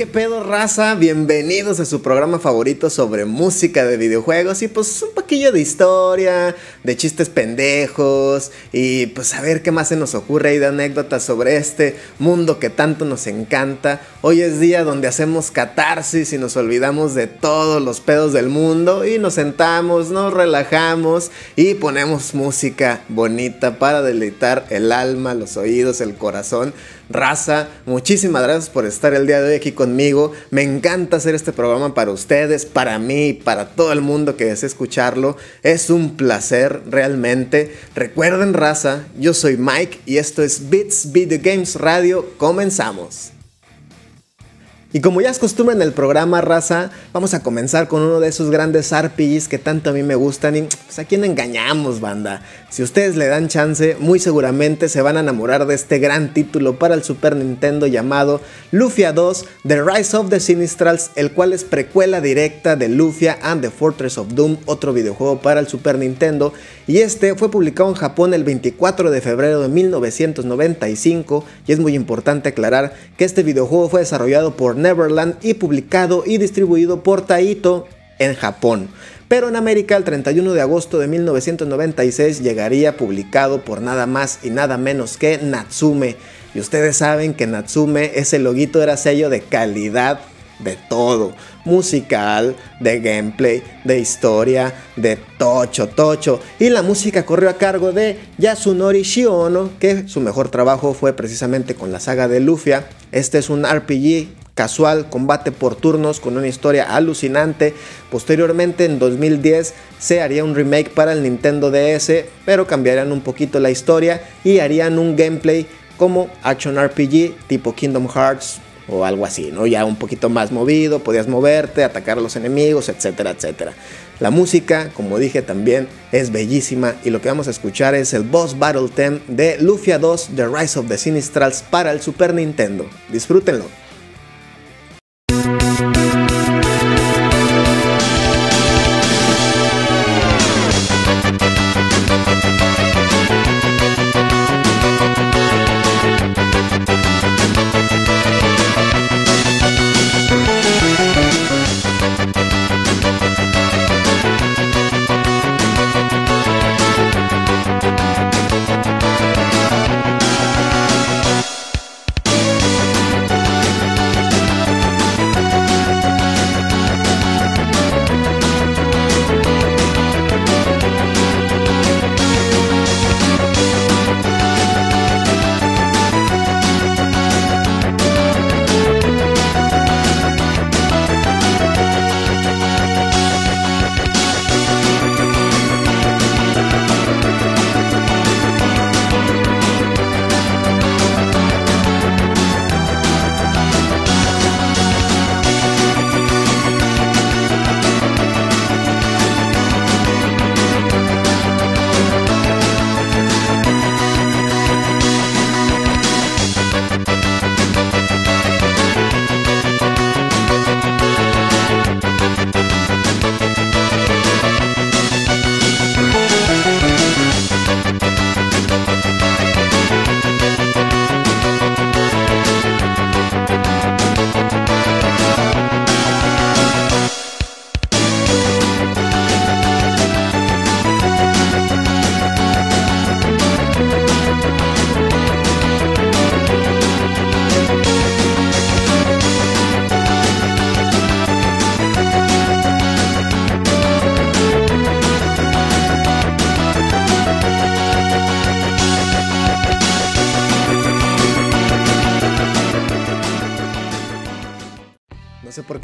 ¿Qué pedo, raza? Bienvenidos a su programa favorito sobre música de videojuegos y pues un poquillo de historia, de chistes pendejos y pues a ver qué más se nos ocurre y de anécdotas sobre este mundo que tanto nos encanta. Hoy es día donde hacemos catarsis y nos olvidamos de todos los pedos del mundo y nos sentamos, nos relajamos y ponemos música bonita para deleitar el alma, los oídos, el corazón. Raza, muchísimas gracias por estar el día de hoy aquí conmigo. Me encanta hacer este programa para ustedes, para mí, para todo el mundo que desee escucharlo. Es un placer realmente. Recuerden, raza, yo soy Mike y esto es Beats Video Games Radio. Comenzamos. Y como ya es costumbre en el programa Raza, vamos a comenzar con uno de esos grandes RPGs que tanto a mí me gustan y pues a quién engañamos, banda. Si ustedes le dan chance, muy seguramente se van a enamorar de este gran título para el Super Nintendo llamado Lufia 2 The Rise of the Sinistrals, el cual es precuela directa de Lufia and the Fortress of Doom, otro videojuego para el Super Nintendo, y este fue publicado en Japón el 24 de febrero de 1995 y es muy importante aclarar que este videojuego fue desarrollado por Neverland y publicado y distribuido por Taito en Japón. Pero en América el 31 de agosto de 1996 llegaría publicado por nada más y nada menos que Natsume. Y ustedes saben que Natsume ese loguito era sello de calidad de todo, musical, de gameplay, de historia, de tocho, tocho. Y la música corrió a cargo de Yasunori Shiono, que su mejor trabajo fue precisamente con la saga de Lufia. Este es un RPG casual, combate por turnos con una historia alucinante. Posteriormente en 2010 se haría un remake para el Nintendo DS, pero cambiarían un poquito la historia y harían un gameplay como Action RPG tipo Kingdom Hearts o algo así, ¿no? Ya un poquito más movido, podías moverte, atacar a los enemigos, etcétera, etcétera. La música, como dije también, es bellísima y lo que vamos a escuchar es el Boss Battle Theme de Lufia 2 The Rise of the Sinistrals para el Super Nintendo. Disfrútenlo.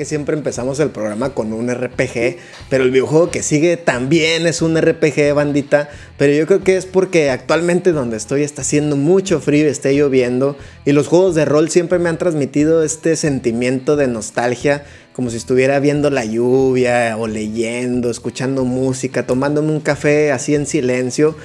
Siempre empezamos el programa con un RPG, pero el videojuego que sigue también es un RPG, bandita. Pero yo creo que es porque actualmente donde estoy está haciendo mucho frío, está lloviendo, y los juegos de rol siempre me han transmitido este sentimiento de nostalgia, como si estuviera viendo la lluvia o leyendo, escuchando música, tomándome un café así en silencio.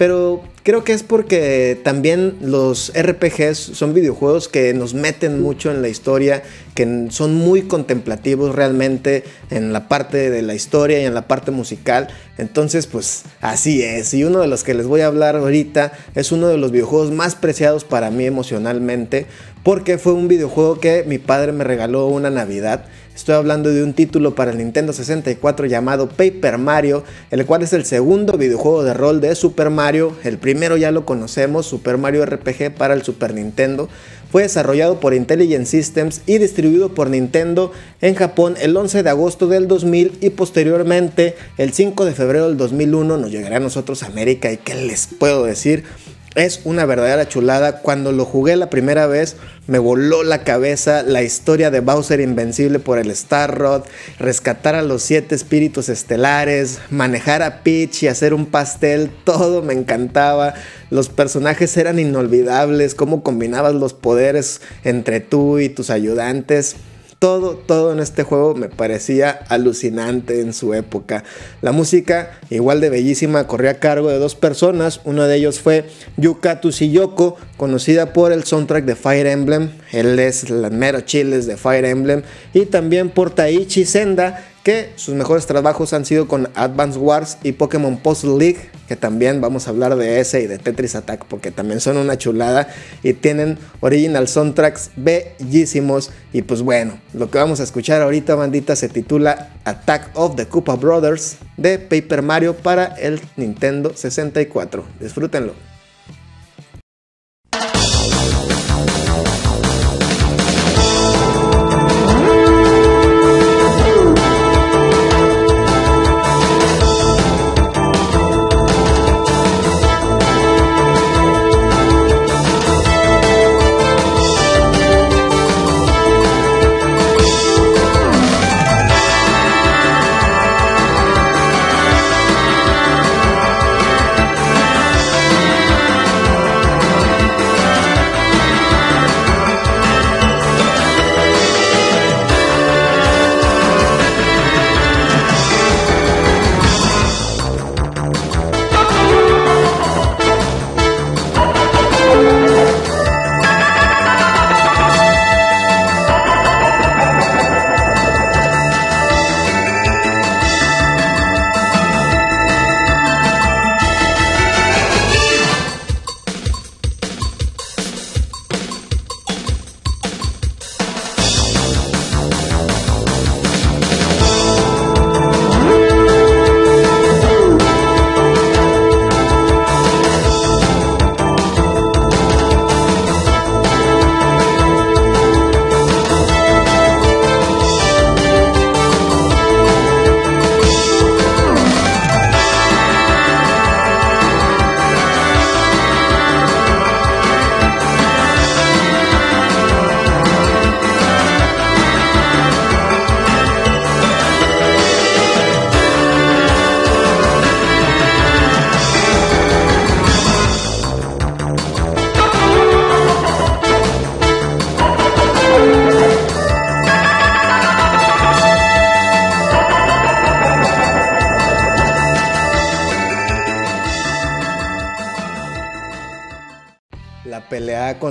Pero creo que es porque también los RPGs son videojuegos que nos meten mucho en la historia, que son muy contemplativos realmente en la parte de la historia y en la parte musical. Entonces, pues así es. Y uno de los que les voy a hablar ahorita es uno de los videojuegos más preciados para mí emocionalmente, porque fue un videojuego que mi padre me regaló una Navidad Estoy hablando de un título para el Nintendo 64 llamado Paper Mario, el cual es el segundo videojuego de rol de Super Mario. El primero ya lo conocemos, Super Mario RPG para el Super Nintendo. Fue desarrollado por Intelligent Systems y distribuido por Nintendo en Japón el 11 de agosto del 2000 y posteriormente el 5 de febrero del 2001 nos llegará a nosotros a América y qué les puedo decir es una verdadera chulada. Cuando lo jugué la primera vez, me voló la cabeza la historia de Bowser Invencible por el Star Rod, rescatar a los siete espíritus estelares, manejar a Peach y hacer un pastel, todo me encantaba. Los personajes eran inolvidables, cómo combinabas los poderes entre tú y tus ayudantes. Todo, todo en este juego me parecía alucinante en su época. La música, igual de bellísima, corría a cargo de dos personas. Uno de ellos fue Yuka Tsuyoko, conocida por el soundtrack de Fire Emblem. Él es la mero chiles de Fire Emblem. Y también por Taichi Senda, que sus mejores trabajos han sido con Advance Wars y Pokémon Puzzle League, que también vamos a hablar de ese y de Tetris Attack porque también son una chulada y tienen original soundtracks bellísimos y pues bueno, lo que vamos a escuchar ahorita bandita se titula Attack of the Koopa Brothers de Paper Mario para el Nintendo 64. Disfrútenlo.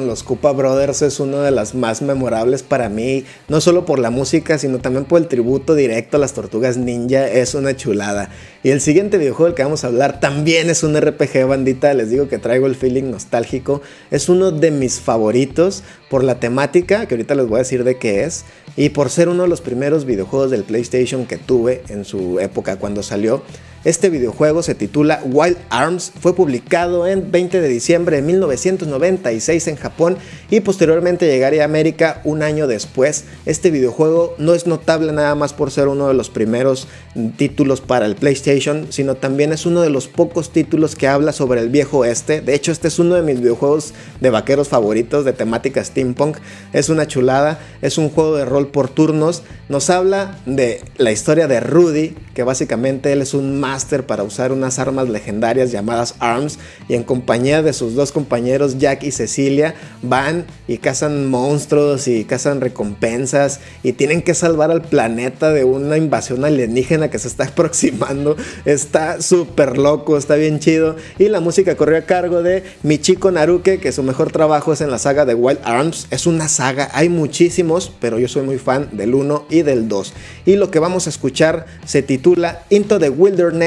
Los Koopa Brothers es una de las más memorables para mí, no solo por la música, sino también por el tributo directo a las tortugas ninja, es una chulada. Y el siguiente videojuego del que vamos a hablar también es un RPG bandita, les digo que traigo el feeling nostálgico, es uno de mis favoritos por la temática, que ahorita les voy a decir de qué es, y por ser uno de los primeros videojuegos del PlayStation que tuve en su época cuando salió. Este videojuego se titula Wild Arms, fue publicado en 20 de diciembre de 1996 en Japón y posteriormente llegaría a América un año después. Este videojuego no es notable nada más por ser uno de los primeros títulos para el PlayStation, sino también es uno de los pocos títulos que habla sobre el viejo este. De hecho, este es uno de mis videojuegos de vaqueros favoritos de temática steampunk. Es una chulada, es un juego de rol por turnos. Nos habla de la historia de Rudy, que básicamente él es un Master para usar unas armas legendarias llamadas ARMS y en compañía de sus dos compañeros Jack y Cecilia van y cazan monstruos y cazan recompensas y tienen que salvar al planeta de una invasión alienígena que se está aproximando. Está súper loco, está bien chido y la música corrió a cargo de Michiko Naruke que su mejor trabajo es en la saga de Wild Arms. Es una saga, hay muchísimos, pero yo soy muy fan del 1 y del 2. Y lo que vamos a escuchar se titula Into the Wilderness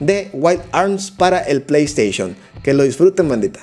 de Wild Arms para el PlayStation. Que lo disfruten, bandita.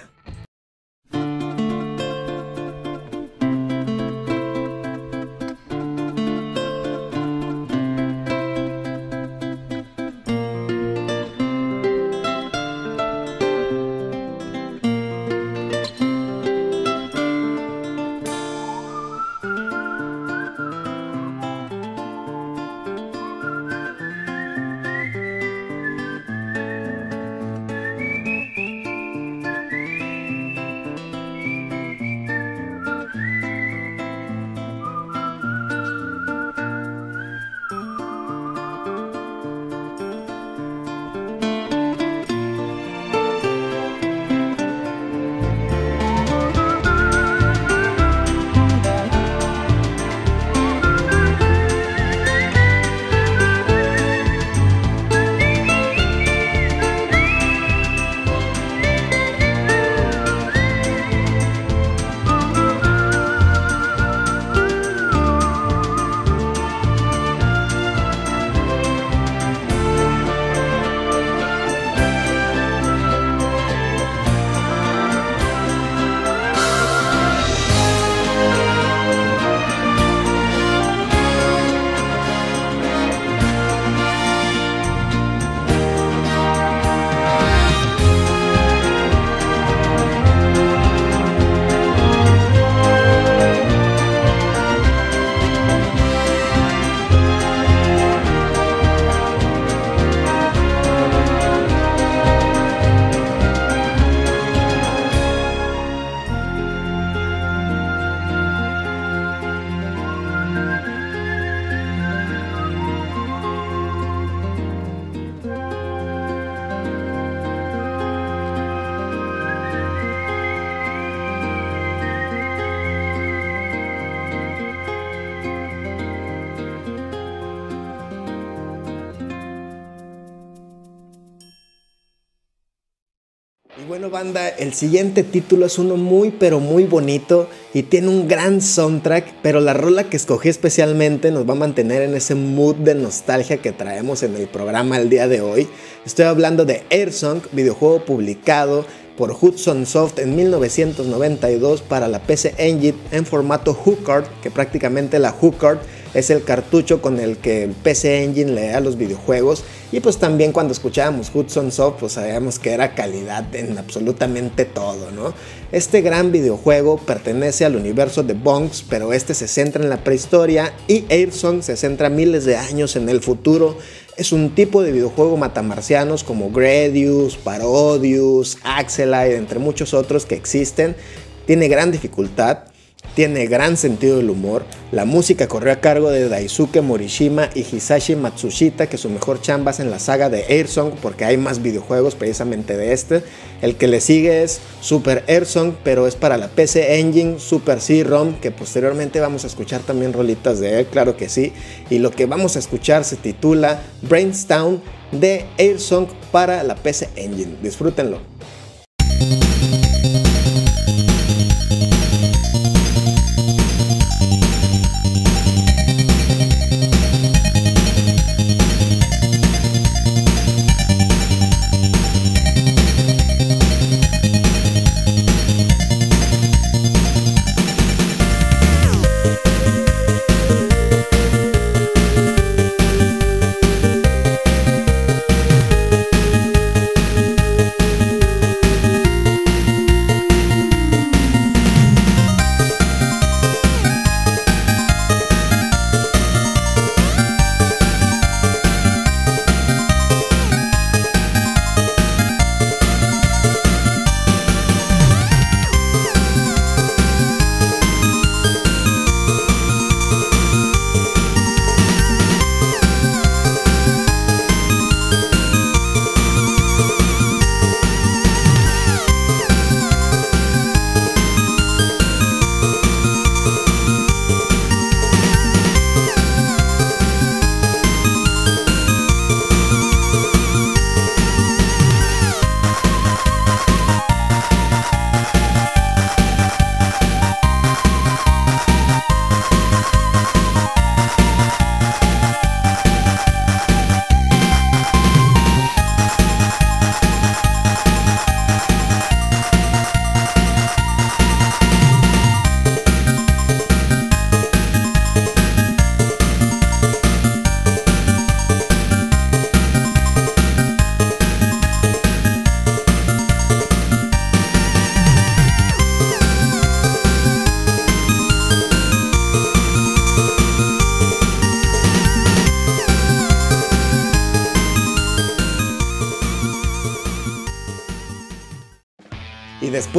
Banda, el siguiente título es uno muy pero muy bonito y tiene un gran soundtrack, pero la rola que escogí especialmente nos va a mantener en ese mood de nostalgia que traemos en el programa el día de hoy. Estoy hablando de Airsong, videojuego publicado por Hudson Soft en 1992 para la PC Engine en formato HuCard, que prácticamente la HuCard es el cartucho con el que PC Engine le da los videojuegos. Y pues también cuando escuchábamos Hudson Soft, pues sabíamos que era calidad en absolutamente todo, ¿no? Este gran videojuego pertenece al universo de Bonks, pero este se centra en la prehistoria y Airsong se centra miles de años en el futuro. Es un tipo de videojuego matamarcianos como Gradius, Parodius, Axelite, entre muchos otros que existen. Tiene gran dificultad, tiene gran sentido del humor. La música corrió a cargo de Daisuke Morishima y Hisashi Matsushita, que su mejor chamba es en la saga de Airsong, porque hay más videojuegos precisamente de este. El que le sigue es Super Airsong, pero es para la PC Engine Super C-ROM, que posteriormente vamos a escuchar también rolitas de él, claro que sí. Y lo que vamos a escuchar se titula Brainstown de Airsong para la PC Engine. Disfrútenlo.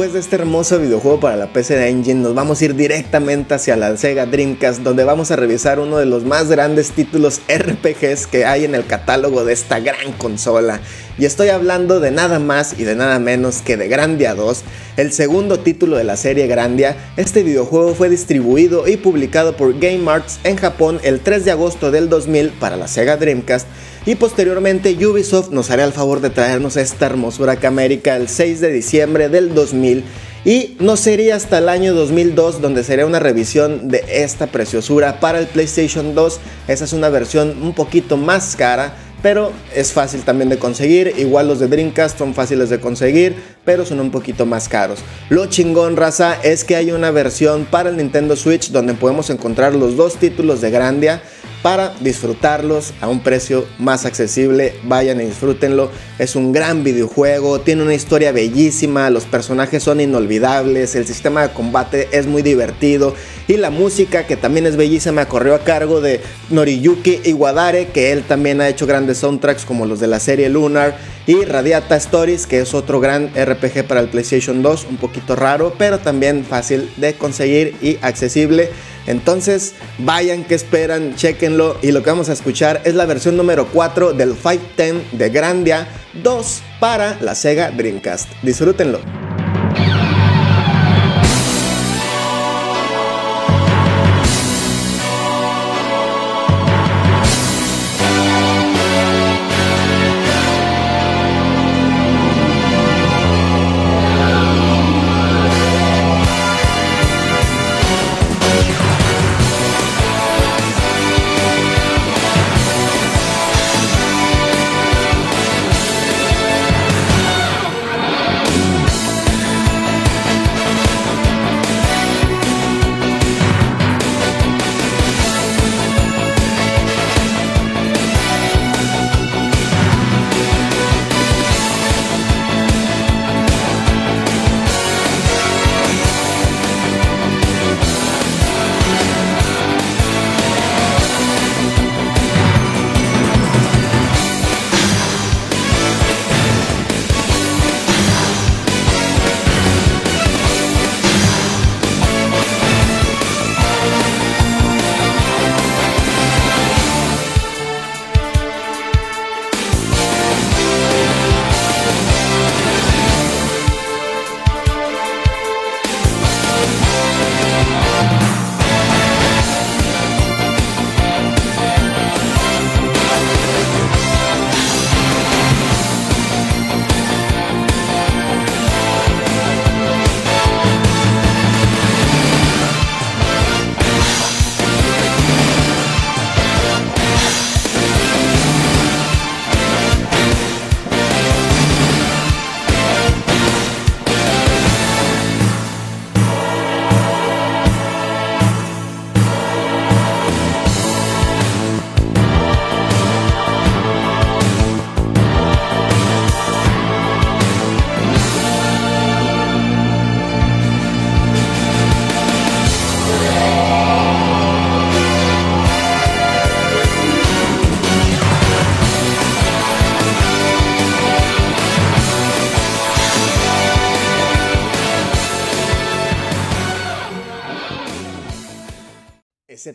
Después de este hermoso videojuego para la PC Engine, nos vamos a ir directamente hacia la Sega Dreamcast, donde vamos a revisar uno de los más grandes títulos RPGs que hay en el catálogo de esta gran consola. Y estoy hablando de nada más y de nada menos que de Grandia 2, el segundo título de la serie Grandia. Este videojuego fue distribuido y publicado por Game Arts en Japón el 3 de agosto del 2000 para la Sega Dreamcast y posteriormente Ubisoft nos hará el favor de traernos esta hermosura que América el 6 de diciembre del 2000 y no sería hasta el año 2002 donde sería una revisión de esta preciosura para el PlayStation 2. Esa es una versión un poquito más cara, pero es fácil también de conseguir. Igual los de Dreamcast son fáciles de conseguir, pero son un poquito más caros. Lo chingón, raza, es que hay una versión para el Nintendo Switch donde podemos encontrar los dos títulos de Grandia para disfrutarlos a un precio más accesible. Vayan y disfrútenlo. Es un gran videojuego, tiene una historia bellísima, los personajes son inolvidables, el sistema de combate es muy divertido y la música que también es bellísima corrió a cargo de Noriyuki Iwadare, que él también ha hecho grandes soundtracks como los de la serie Lunar y Radiata Stories, que es otro gran RPG para el PlayStation 2, un poquito raro, pero también fácil de conseguir y accesible. Entonces, vayan que esperan, chequenlo. Y lo que vamos a escuchar es la versión número 4 del 510 de Grandia 2 para la Sega Dreamcast. Disfrútenlo.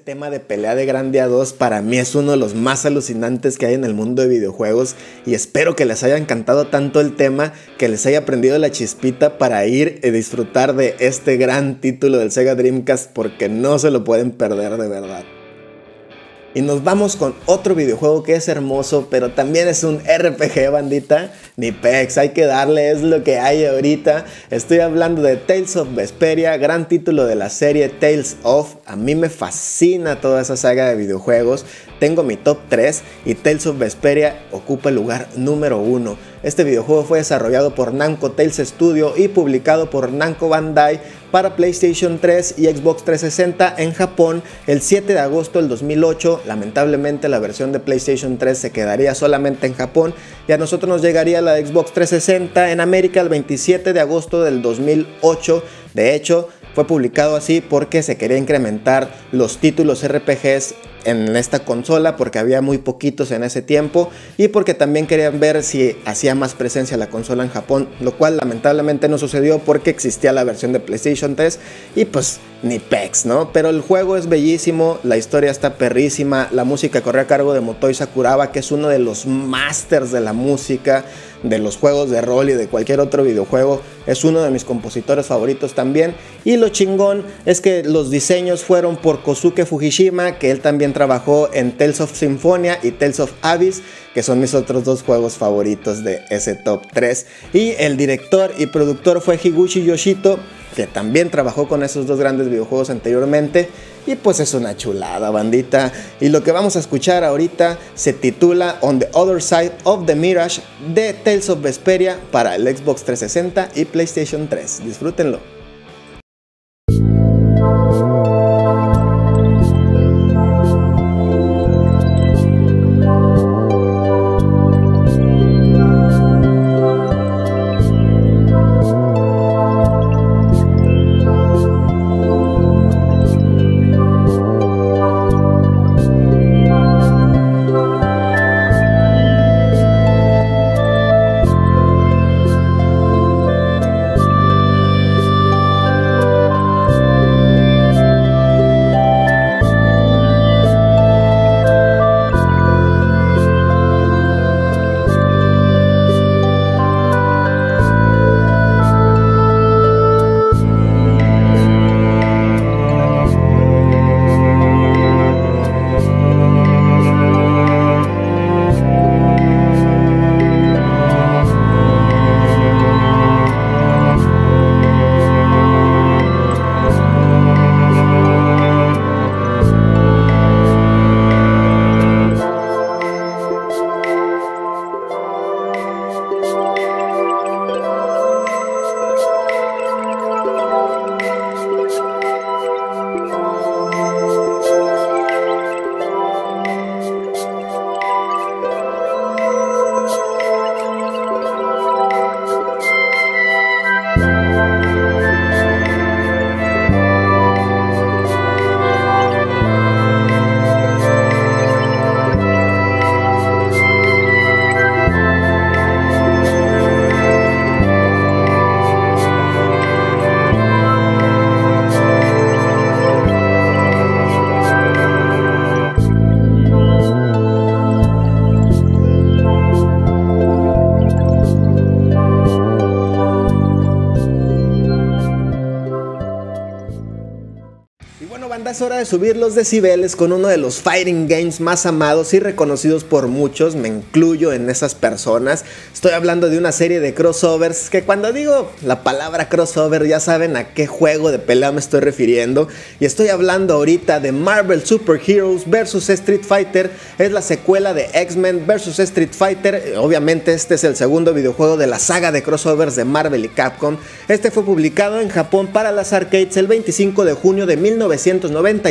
Tema de pelea de Grandia 2 para mí es uno de los más alucinantes que hay en el mundo de videojuegos y espero que les haya encantado tanto el tema que les haya prendido la chispita para ir y disfrutar de este gran título del Sega Dreamcast porque no se lo pueden perder de verdad. Y nos vamos con otro videojuego que es hermoso, pero también es un RPG, bandita. Ni pex, hay que darle, es lo que hay ahorita. Estoy hablando de Tales of Vesperia, gran título de la serie Tales of. A mí me fascina toda esa saga de videojuegos. Tengo mi top 3 y Tales of Vesperia ocupa el lugar número 1. Este videojuego fue desarrollado por Namco Tales Studio y publicado por Namco Bandai para PlayStation 3 y Xbox 360 en Japón el 7 de agosto del 2008. Lamentablemente la versión de PlayStation 3 se quedaría solamente en Japón y a nosotros nos llegaría la Xbox 360 en América el 27 de agosto del 2008. De hecho, fue publicado así porque se quería incrementar los títulos RPGs en esta consola porque había muy poquitos en ese tiempo y porque también querían ver si hacía más presencia la consola en Japón, lo cual lamentablemente no sucedió porque existía la versión de PlayStation 3 y pues ni pex, ¿no? Pero el juego es bellísimo, la historia está perrísima, la música corre a cargo de Motoi Sakuraba, que es uno de los masters de la música, de los juegos de rol y de cualquier otro videojuego. Es uno de mis compositores favoritos también. Y lo chingón es que los diseños fueron por Kosuke Fujishima, que él también trabajó en Tales of Symphonia y Tales of Abyss, que son mis otros dos juegos favoritos de ese top 3. Y el director y productor fue Higuchi Yoshito que también trabajó con esos dos grandes videojuegos anteriormente. Y pues es una chulada, bandita. Y lo que vamos a escuchar ahorita se titula On the Other Side of the Mirage de Tales of Vesperia para el Xbox 360 y PlayStation 3. Disfrútenlo. De subir los decibeles con uno de los fighting games más amados y reconocidos por muchos, me incluyo en esas personas. Estoy hablando de una serie de crossovers que cuando digo la palabra crossover ya saben a qué juego de pelea me estoy refiriendo. Y estoy hablando ahorita de Marvel Super Heroes vs Street Fighter. Es la secuela de X-Men vs Street Fighter. Obviamente este es el segundo videojuego de la saga de crossovers de Marvel y Capcom. Este fue publicado en Japón para las arcades el 25 de junio de 1990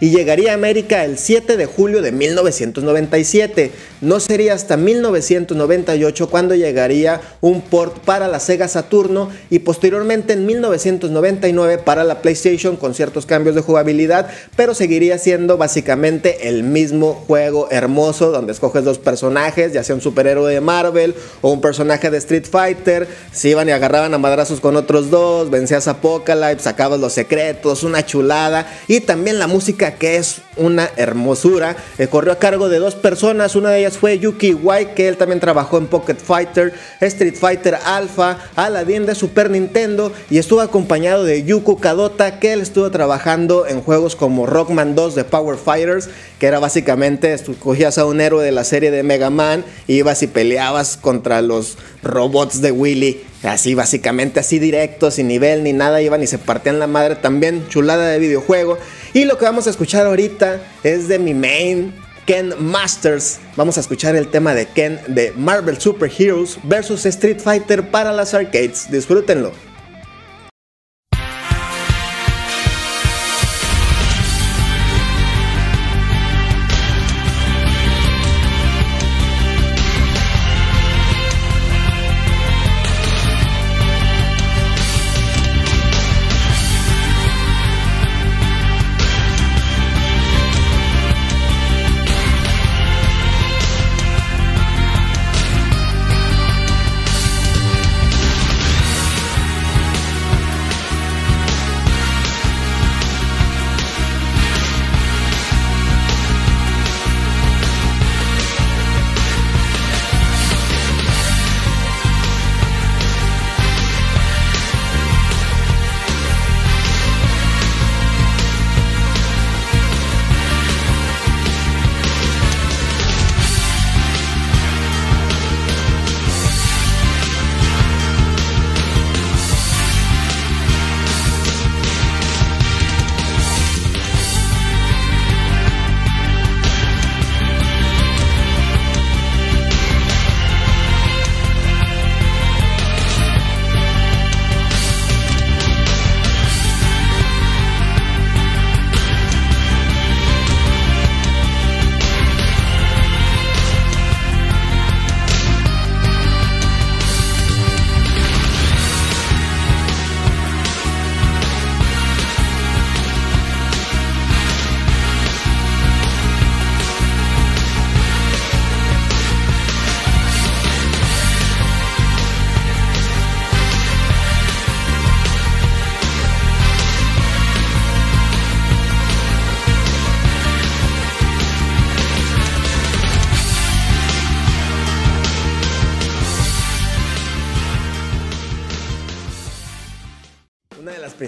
y llegaría a América el 7 de julio de 1997. No sería hasta 1998 cuando llegaría un port para la Sega Saturno y posteriormente en 1999 para la PlayStation con ciertos cambios de jugabilidad, pero seguiría siendo básicamente el mismo juego hermoso donde escoges dos personajes, ya sea un superhéroe de Marvel o un personaje de Street Fighter, se iban y agarraban a madrazos con otros dos, vencías a Apocalypse, sacabas los secretos, una chulada y también la música que es una hermosura. Eh, corrió a cargo de dos personas, una de ellas fue Yuki White, que él también trabajó en Pocket Fighter, Street Fighter Alpha, Aladdin de Super Nintendo y estuvo acompañado de Yuko Kadota, que él estuvo trabajando en juegos como Rockman 2 de Power Fighters, que era básicamente, cogías a un héroe de la serie de Mega Man, ibas y peleabas contra los robots de Willy Así básicamente, así directo, sin nivel ni nada, iban y se partían la madre también, chulada de videojuego. Y lo que vamos a escuchar ahorita es de mi main, Ken Masters. Vamos a escuchar el tema de Ken de Marvel Super Heroes vs Street Fighter para las arcades. Disfrútenlo.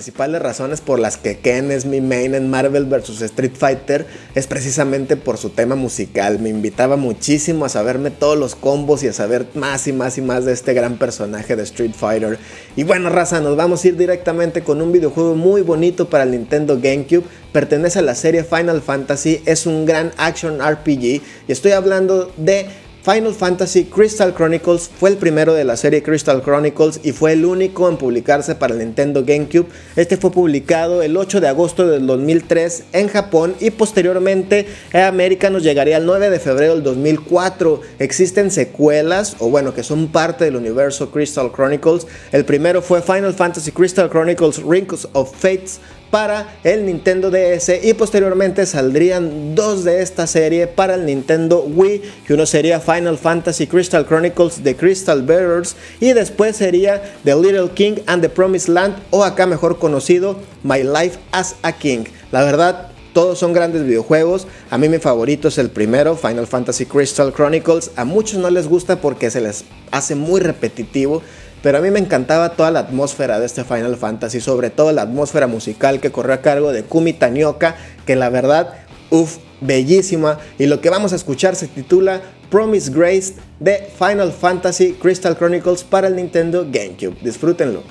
Principales razones por las que Ken es mi main en Marvel vs. Street Fighter es precisamente por su tema musical. Me invitaba muchísimo a saberme todos los combos y a saber más y más y más de este gran personaje de Street Fighter. Y bueno, raza, nos vamos a ir directamente con un videojuego muy bonito para el Nintendo GameCube. Pertenece a la serie Final Fantasy, es un gran action RPG y estoy hablando de Final Fantasy Crystal Chronicles fue el primero de la serie Crystal Chronicles y fue el único en publicarse para el Nintendo GameCube. Este fue publicado el 8 de agosto del 2003 en Japón y posteriormente en América nos llegaría el 9 de febrero del 2004. Existen secuelas o bueno que son parte del universo Crystal Chronicles. El primero fue Final Fantasy Crystal Chronicles Rings of Fates para el Nintendo DS y posteriormente saldrían dos de esta serie para el Nintendo Wii, que uno sería Final Fantasy Crystal Chronicles The Crystal Bearers y después sería The Little King and the Promised Land o acá mejor conocido My Life as a King. La verdad, todos son grandes videojuegos. A mí mi favorito es el primero, Final Fantasy Crystal Chronicles. A muchos no les gusta porque se les hace muy repetitivo. Pero a mí me encantaba toda la atmósfera de este Final Fantasy, sobre todo la atmósfera musical que corrió a cargo de Kumi Tanioka, que la verdad, uff, bellísima. Y lo que vamos a escuchar se titula Promise Grace de Final Fantasy Crystal Chronicles para el Nintendo GameCube. Disfrútenlo.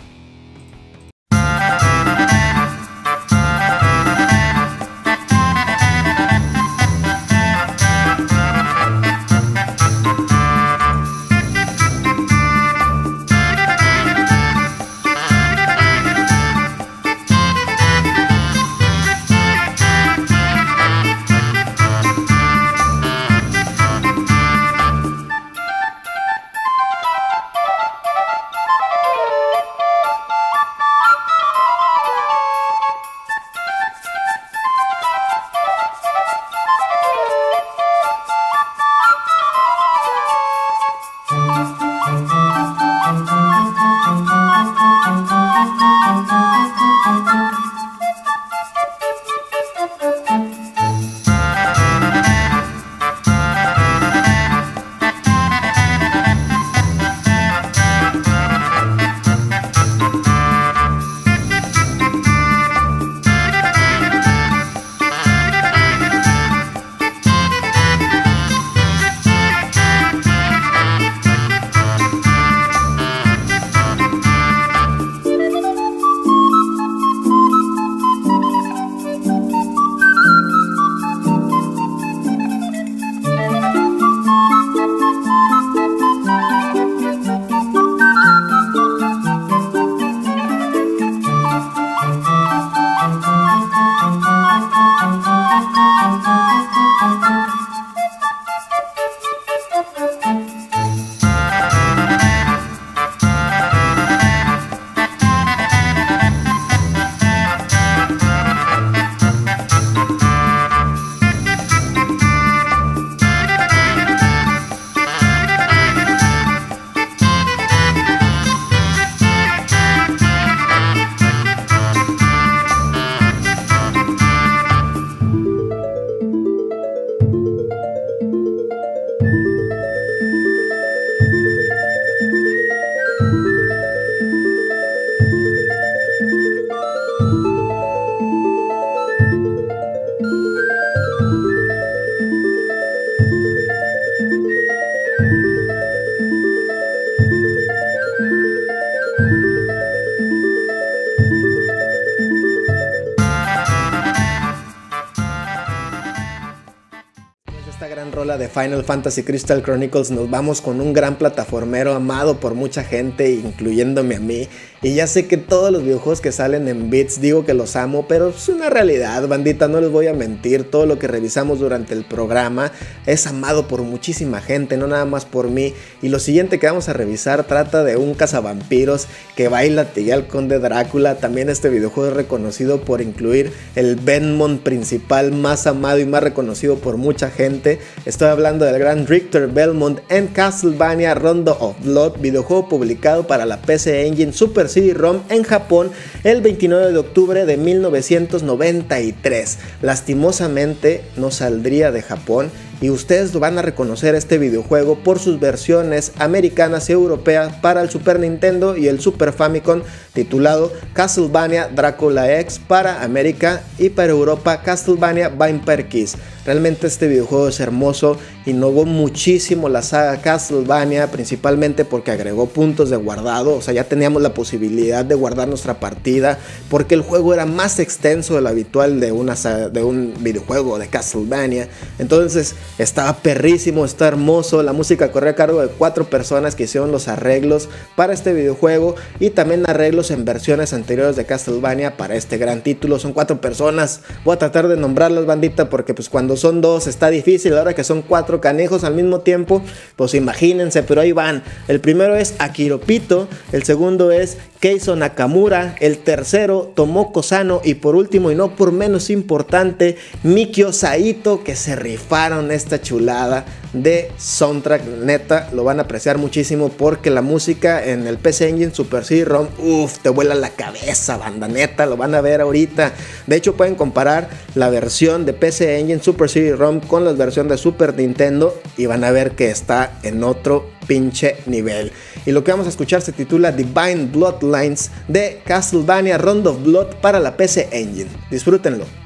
Final Fantasy Crystal Chronicles nos vamos con un gran plataformero amado por mucha gente, incluyéndome a mí. Y ya sé que todos los videojuegos que salen en bits digo que los amo, pero es una realidad, bandita, no les voy a mentir. Todo lo que revisamos durante el programa es amado por muchísima gente, no nada más por mí. Y lo siguiente que vamos a revisar trata de un cazavampiros que baila al conde Drácula. También este videojuego es reconocido por incluir el Benmont principal más amado y más reconocido por mucha gente. Estoy hablando del gran Richter Belmont en Castlevania Rondo of Blood, videojuego publicado para la PC Engine Super CD-ROM en Japón el 29 de octubre de 1993. Lastimosamente no saldría de Japón y ustedes van a reconocer este videojuego por sus versiones americanas y europeas para el Super Nintendo y el Super Famicom titulado Castlevania Dracula X para América y para Europa Castlevania Vampire Kiss. Realmente este videojuego es hermoso, innovó muchísimo la saga Castlevania, principalmente porque agregó puntos de guardado, o sea, ya teníamos la posibilidad de guardar nuestra partida, porque el juego era más extenso de lo habitual de, una, de un videojuego de Castlevania. Entonces estaba perrísimo, está hermoso, la música corría a cargo de cuatro personas que hicieron los arreglos para este videojuego y también arreglos en versiones anteriores de Castlevania para este gran título. Son cuatro personas, voy a tratar de nombrarlas bandita porque pues cuando son dos está difícil, ahora que son cuatro canejos al mismo tiempo, pues imagínense, pero ahí van. El primero es Akiropito, el segundo es Keiso Nakamura, el tercero Tomoko Sano y por último y no por menos importante, Mikio Saito que se rifaron esta chulada de soundtrack, neta, lo van a apreciar muchísimo porque la música en el PC Engine Super CD-ROM, uff, te vuela la cabeza, banda, neta, lo van a ver ahorita. De hecho, pueden comparar la versión de PC Engine Super CD-ROM con la versión de Super Nintendo y van a ver que está en otro pinche nivel. Y lo que vamos a escuchar se titula Divine Bloodlines de Castlevania Round of Blood para la PC Engine. Disfrútenlo.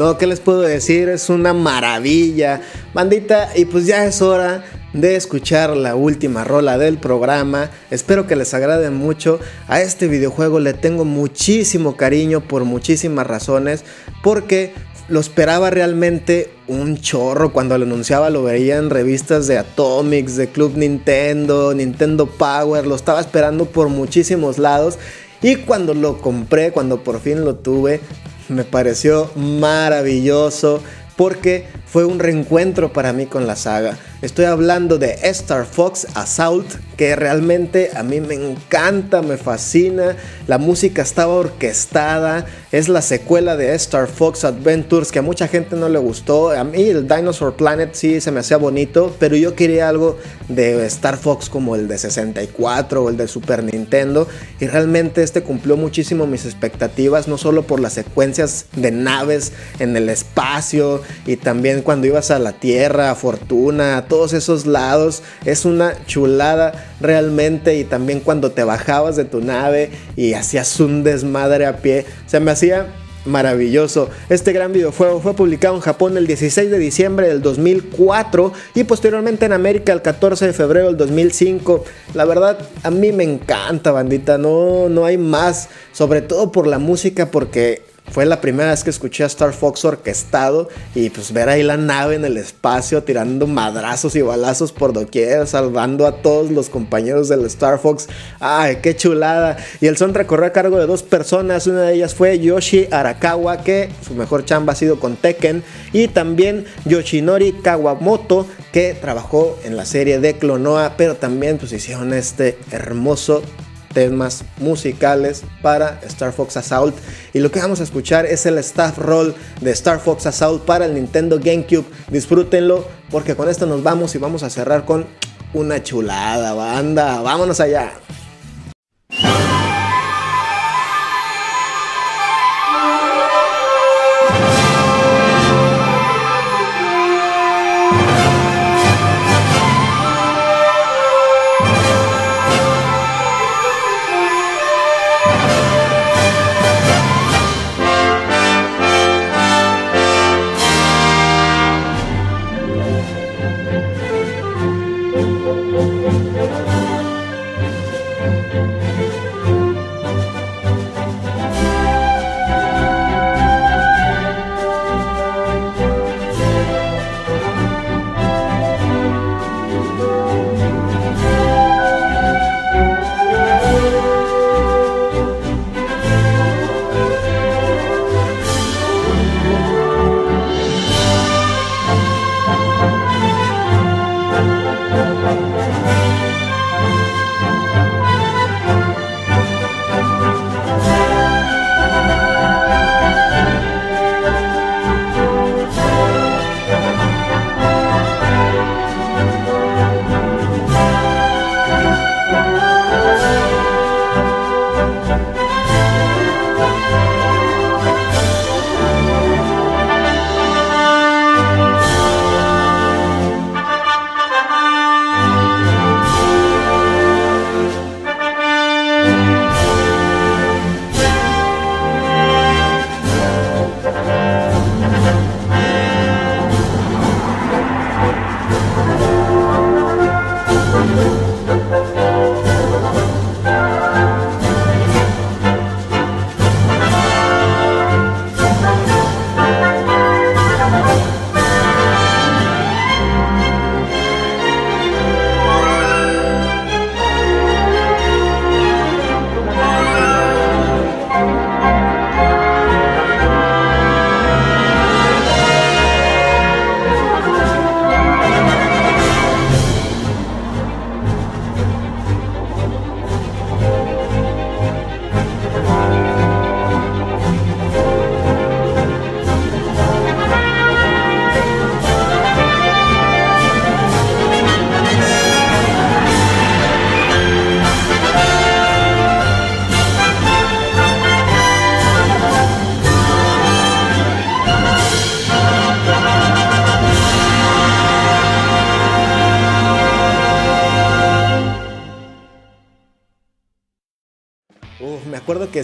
No, ¿qué les puedo decir? Es una maravilla, bandita, y pues ya es hora de escuchar la última rola del programa. Espero que les agrade mucho. A este videojuego le tengo muchísimo cariño por muchísimas razones, porque lo esperaba realmente un chorro cuando lo anunciaba, lo veía en revistas de Atomics, de Club Nintendo, Nintendo Power, lo estaba esperando por muchísimos lados. Y cuando lo compré, cuando por fin lo tuve, me pareció maravilloso porque fue un reencuentro para mí con la saga. Estoy hablando de Star Fox Assault, que realmente a mí me encanta, me fascina. La música estaba orquestada. Es la secuela de Star Fox Adventures, que a mucha gente no le gustó. A mí el Dinosaur Planet sí se me hacía bonito, pero yo quería algo de Star Fox como el de 64 o el de Super Nintendo. Y realmente este cumplió muchísimo mis expectativas, no solo por las secuencias de naves en el espacio y también cuando ibas a la Tierra, a Fortuna, todos esos lados. Es una chulada realmente. Y también cuando te bajabas de tu nave y hacías un desmadre a pie. Se me hacía maravilloso. Este gran videojuego fue publicado en Japón el 16 de diciembre del 2004 y posteriormente en América el 14 de febrero del 2005. La verdad, a mí me encanta, bandita. No, no hay más. Sobre todo por la música, porque fue la primera vez que escuché a Star Fox orquestado y pues ver ahí la nave en el espacio tirando madrazos y balazos por doquier, salvando a todos los compañeros del Star Fox. ¡Ay, qué chulada! Y el soundtrack corrió a cargo de dos personas, una de ellas fue Yoshi Arakawa, que su mejor chamba ha sido con Tekken, y también Yoshinori Kawamoto, que trabajó en la serie de Clonoa, pero también pues hicieron este hermoso temas musicales para Star Fox Assault. Y lo que vamos a escuchar es el staff roll de Star Fox Assault para el Nintendo GameCube. Disfrútenlo porque con esto nos vamos y vamos a cerrar con una chulada, banda. Vámonos allá.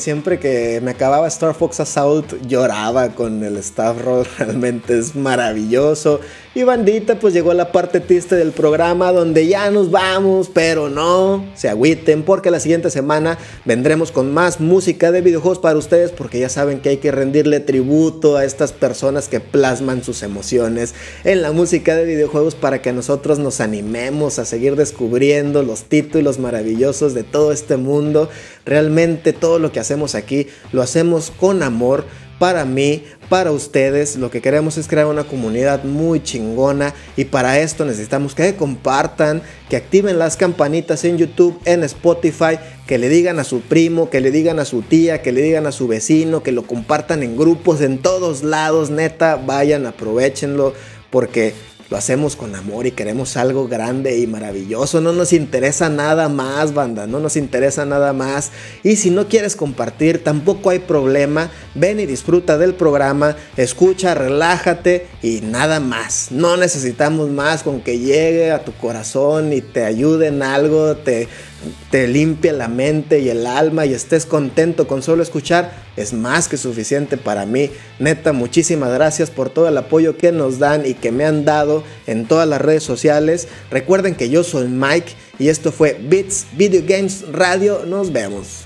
Siempre que me acababa Star Fox Assault lloraba con el staff roll, realmente es maravilloso. Y bandita, pues llegó la parte triste del programa donde ya nos vamos, pero no se agüiten porque la siguiente semana vendremos con más música de videojuegos para ustedes porque ya saben que hay que rendirle tributo a estas personas que plasman sus emociones en la música de videojuegos para que nosotros nos animemos a seguir descubriendo los títulos maravillosos de todo este mundo. Realmente todo lo que hacemos aquí lo hacemos con amor para mí, para ustedes. Lo que queremos es crear una comunidad muy chingona y para esto necesitamos que compartan, que activen las campanitas en YouTube, en Spotify, que le digan a su primo, que le digan a su tía, que le digan a su vecino, que lo compartan en grupos en todos lados, neta, vayan, aprovechenlo porque lo hacemos con amor y queremos algo grande y maravilloso. No nos interesa nada más, banda. No nos interesa nada más. Y si no quieres compartir, tampoco hay problema. Ven y disfruta del programa. Escucha, relájate y nada más. No necesitamos más con que llegue a tu corazón y te ayude en algo, te te limpie la mente y el alma y estés contento con solo escuchar, es más que suficiente para mí. Neta, muchísimas gracias por todo el apoyo que nos dan y que me han dado en todas las redes sociales. Recuerden que yo soy Mike y esto fue Beats Video Games Radio. Nos vemos.